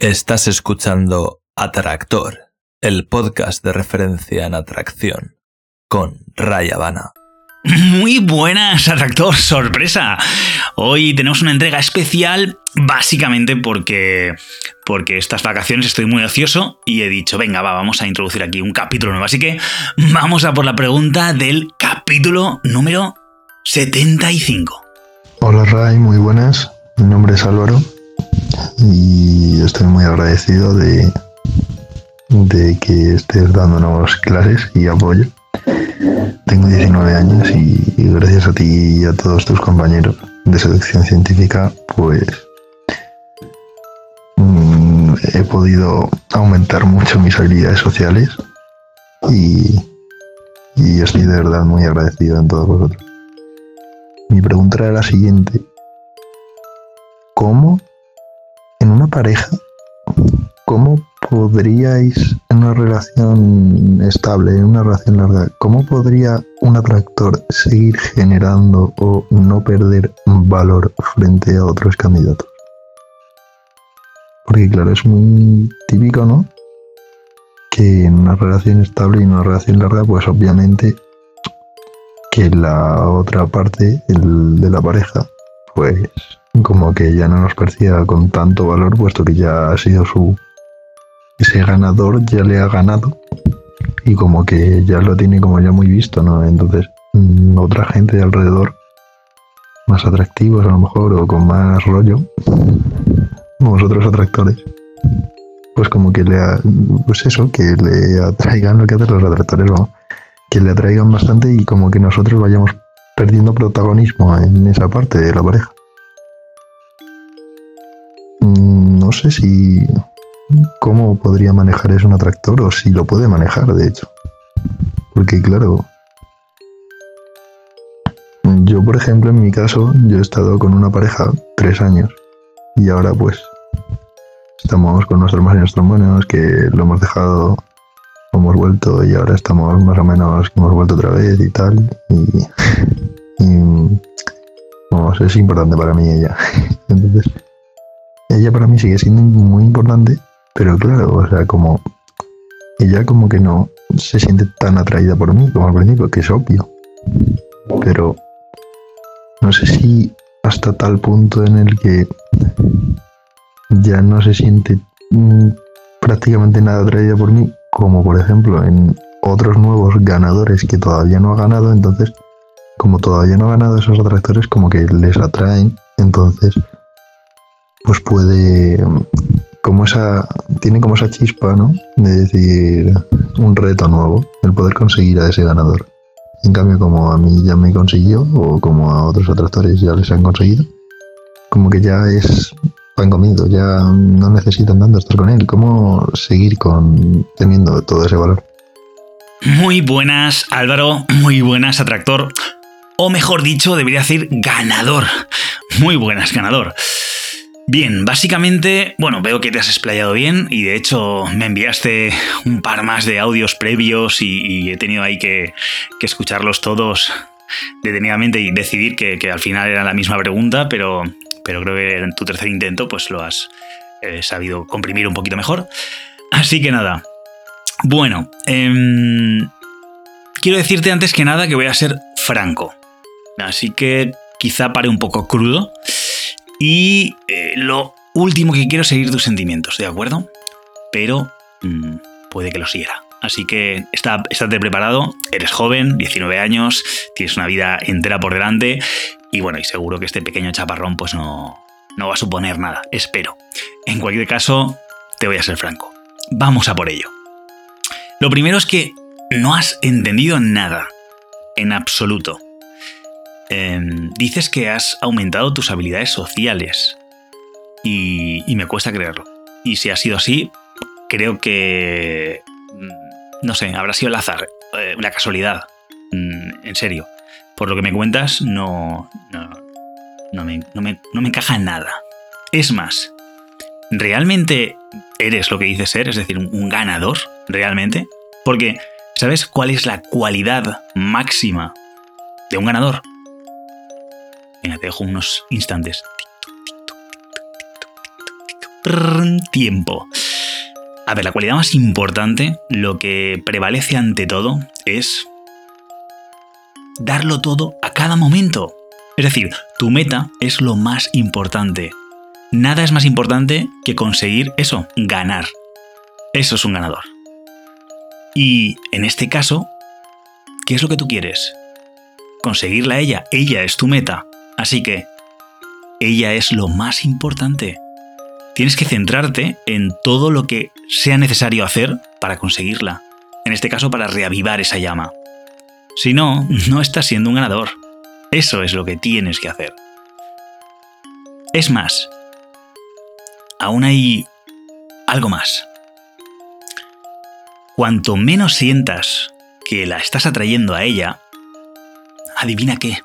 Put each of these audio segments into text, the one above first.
Estás escuchando Atractor, el podcast de referencia en atracción, con Raya Habana. Muy buenas, Atractor, sorpresa. Hoy tenemos una entrega especial básicamente porque porque estas vacaciones estoy muy ocioso y he dicho, venga, va, vamos a introducir aquí un capítulo nuevo. Así que vamos a por la pregunta del capítulo número 75. Hola Ray, muy buenas. Mi nombre es Álvaro y estoy muy agradecido de, de que estés dándonos clases y apoyo. Tengo 19 años y, gracias a ti y a todos tus compañeros de selección científica, pues mm, he podido aumentar mucho mis habilidades sociales y, y estoy de verdad muy agradecido en todos vosotros. Mi pregunta era la siguiente. ¿Cómo pareja, cómo podríais, en una relación estable, en una relación larga, cómo podría un atractor seguir generando o no perder valor frente a otros candidatos? Porque claro, es muy típico, ¿no? Que en una relación estable y en una relación larga, pues obviamente que la otra parte, el de la pareja, pues como que ya no nos perciba con tanto valor, puesto que ya ha sido su. Ese ganador ya le ha ganado y como que ya lo tiene como ya muy visto, ¿no? Entonces, mm, otra gente de alrededor, más atractivos a lo mejor, o con más rollo, vosotros atractores, pues como que le, ha, pues eso, que le atraigan lo que hacen los atractores, que le atraigan bastante y como que nosotros vayamos perdiendo protagonismo en esa parte de la pareja. Sé si cómo podría manejar eso un atractor o si lo puede manejar, de hecho. Porque claro, yo por ejemplo en mi caso, yo he estado con una pareja tres años y ahora pues estamos con nuestros más y nuestros buenos que lo hemos dejado, hemos vuelto y ahora estamos más o menos hemos vuelto otra vez y tal. Y, y vamos, es importante para mí ella. Entonces, ella para mí sigue siendo muy importante, pero claro, o sea, como ella como que no se siente tan atraída por mí como al principio, que es obvio. Pero no sé si hasta tal punto en el que ya no se siente mm, prácticamente nada atraída por mí, como por ejemplo en otros nuevos ganadores que todavía no ha ganado, entonces como todavía no ha ganado esos atractores, como que les atraen, entonces pues puede, como esa, tiene como esa chispa, ¿no? De decir, un reto nuevo, el poder conseguir a ese ganador. En cambio, como a mí ya me consiguió, o como a otros atractores ya les han conseguido, como que ya es pan comido, ya no necesitan tanto estar con él. ¿Cómo seguir con teniendo todo ese valor? Muy buenas, Álvaro, muy buenas, atractor. O mejor dicho, debería decir ganador. Muy buenas, ganador. Bien, básicamente, bueno, veo que te has explayado bien y de hecho me enviaste un par más de audios previos y, he tenido ahí que, escucharlos todos detenidamente y decidir que, al final era la misma pregunta, pero, pero creo que en tu tercer intento pues lo has eh, sabido comprimir un poquito mejor. Así que nada, bueno, em, quiero decirte antes que nada que voy a ser franco, así que quizá pare un poco crudo. Y eh, lo último que quiero es seguir tus sentimientos, ¿de acuerdo? Pero mm, puede que lo siga. Así que está, estate preparado, eres joven, 19 años, tienes una vida entera por delante y bueno, y seguro que este pequeño chaparrón pues no, no va a suponer nada, espero. En cualquier caso, te voy a ser franco. Vamos a por ello. Lo primero es que no has entendido nada, en absoluto. Em, dices que has aumentado tus habilidades sociales y, me cuesta creerlo. Y si ha sido así, creo que... Mm, no sé, habrá sido el azar, eh, una casualidad. Mm, en serio. Por lo que me cuentas, no, no, me, no, me, no me encaja en nada. Es más, ¿realmente eres lo que dices ser? Es decir, un ganador, ¿realmente? Porque, ¿sabes cuál es la cualidad máxima de un ganador? Te dejo unos instantes. tiempo. A ver, la cualidad más importante, lo que prevalece ante todo, es darlo todo a cada momento. Es decir, tu meta es lo más importante. Nada es más importante que conseguir eso, ganar. Eso es un ganador. Y en este caso, ¿qué es lo que tú quieres? Conseguirla ella. Ella es tu meta. Así que, ella es lo más importante tienes que centrarte en todo lo que sea necesario hacer para conseguirla. En este caso, para reavivar esa llama. Si no, no estás siendo un ganador. Eso es lo que tienes que hacer. Es más, aún hay algo más. Cuanto menos sientas que la estás atrayendo a ella, adivina qué.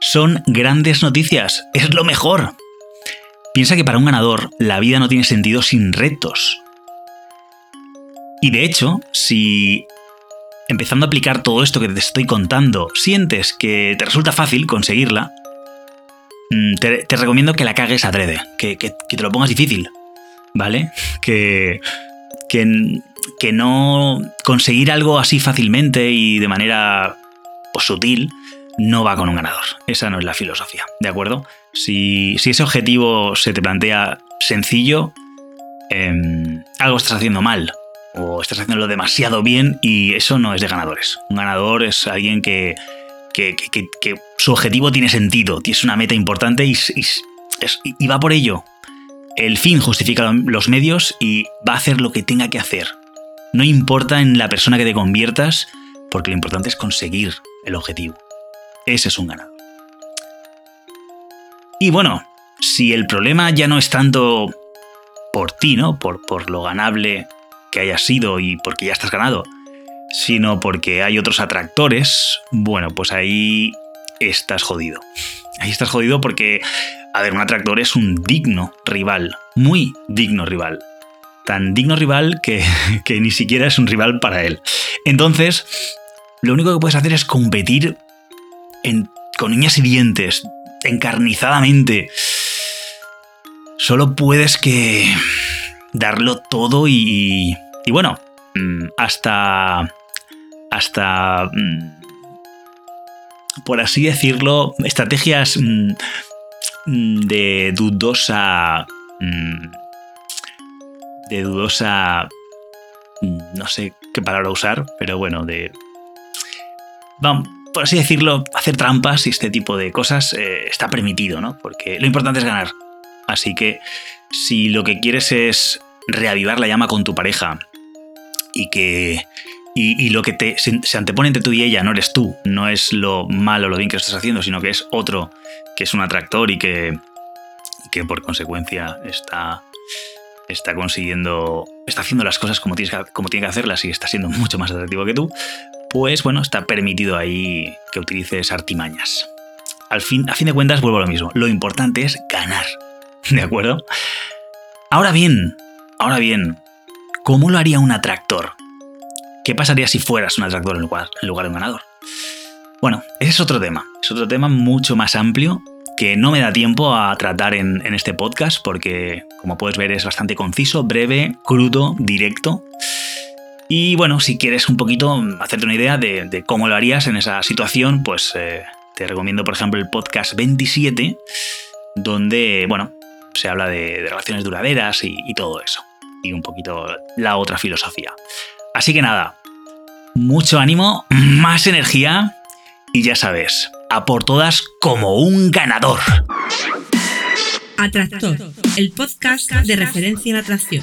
Son grandes noticias, es lo mejor. Piensa que para un ganador la vida no tiene sentido sin retos. Y de hecho, si empezando a aplicar todo esto que te estoy contando, sientes que te resulta fácil conseguirla, mm, te, recomiendo que la cagues adrede, que, que, que, te lo pongas difícil, ¿vale? Que, que, que no conseguir algo así fácilmente y de manera pues, sutil no va con un ganador. Esa no es la filosofía, ¿de acuerdo? Si, ese objetivo se te plantea sencillo, em, algo estás haciendo mal o estás haciéndolo demasiado bien y eso no es de ganadores. Un ganador es alguien que, su objetivo tiene sentido, tiene una meta importante y, va por ello. El fin justifica los medios y va a hacer lo que tenga que hacer. No importa en la persona que te conviertas, porque lo importante es conseguir el objetivo. Ese es un ganador. Y bueno, si el problema ya no es tanto por ti, ¿no? Por, por lo ganable que hayas sido y porque ya estás ganado, sino porque hay otros atractores, bueno, pues ahí estás jodido. Ahí estás jodido porque, a ver, un atractor es un digno rival, muy digno rival. Tan digno rival que, que ni siquiera es un rival para él. Entonces, lo único que puedes hacer es competir con uñas y dientes, encarnizadamente. Solo puedes que darlo todo y, y bueno, mm, hasta, hasta, mm, por así decirlo, estrategias mm, de dudosa, de dudosa, no sé qué palabra usar, pero bueno, de... Vamos, por así decirlo, hacer trampas y este tipo de cosas eh, está permitido, ¿no? Porque lo importante es ganar. Así que si lo que quieres es reavivar la llama con tu pareja y que y, lo que te, se, antepone entre tú y ella no eres tú, no es lo malo lo bien que estás haciendo, sino que es otro que es un atractor y que, que por consecuencia está, está consiguiendo, está haciendo las cosas como, tienes como tiene que hacerlas y está siendo mucho más atractivo que tú, pues bueno, está permitido ahí que utilices artimañas. Al fin, a fin de cuentas, vuelvo a lo mismo. Lo importante es ganar. ¿De acuerdo? Ahora bien, ahora bien, ¿cómo lo haría un atractor? ¿Qué pasaría si fueras un atractor en lugar, de un ganador? Bueno, ese es otro tema. Es otro tema mucho más amplio que no me da tiempo a tratar en este podcast porque, como puedes ver, es bastante conciso, breve, crudo, directo. Y bueno, si quieres un poquito hacerte una idea de, cómo lo harías en esa situación, pues eh, te recomiendo, por ejemplo, el podcast 27, donde, bueno, se habla de, relaciones duraderas y, y todo eso. Y un poquito la otra filosofía. Así que nada, mucho ánimo, más energía y ya sabes, a por todas como un ganador. Atractor, el podcast de referencia en atracción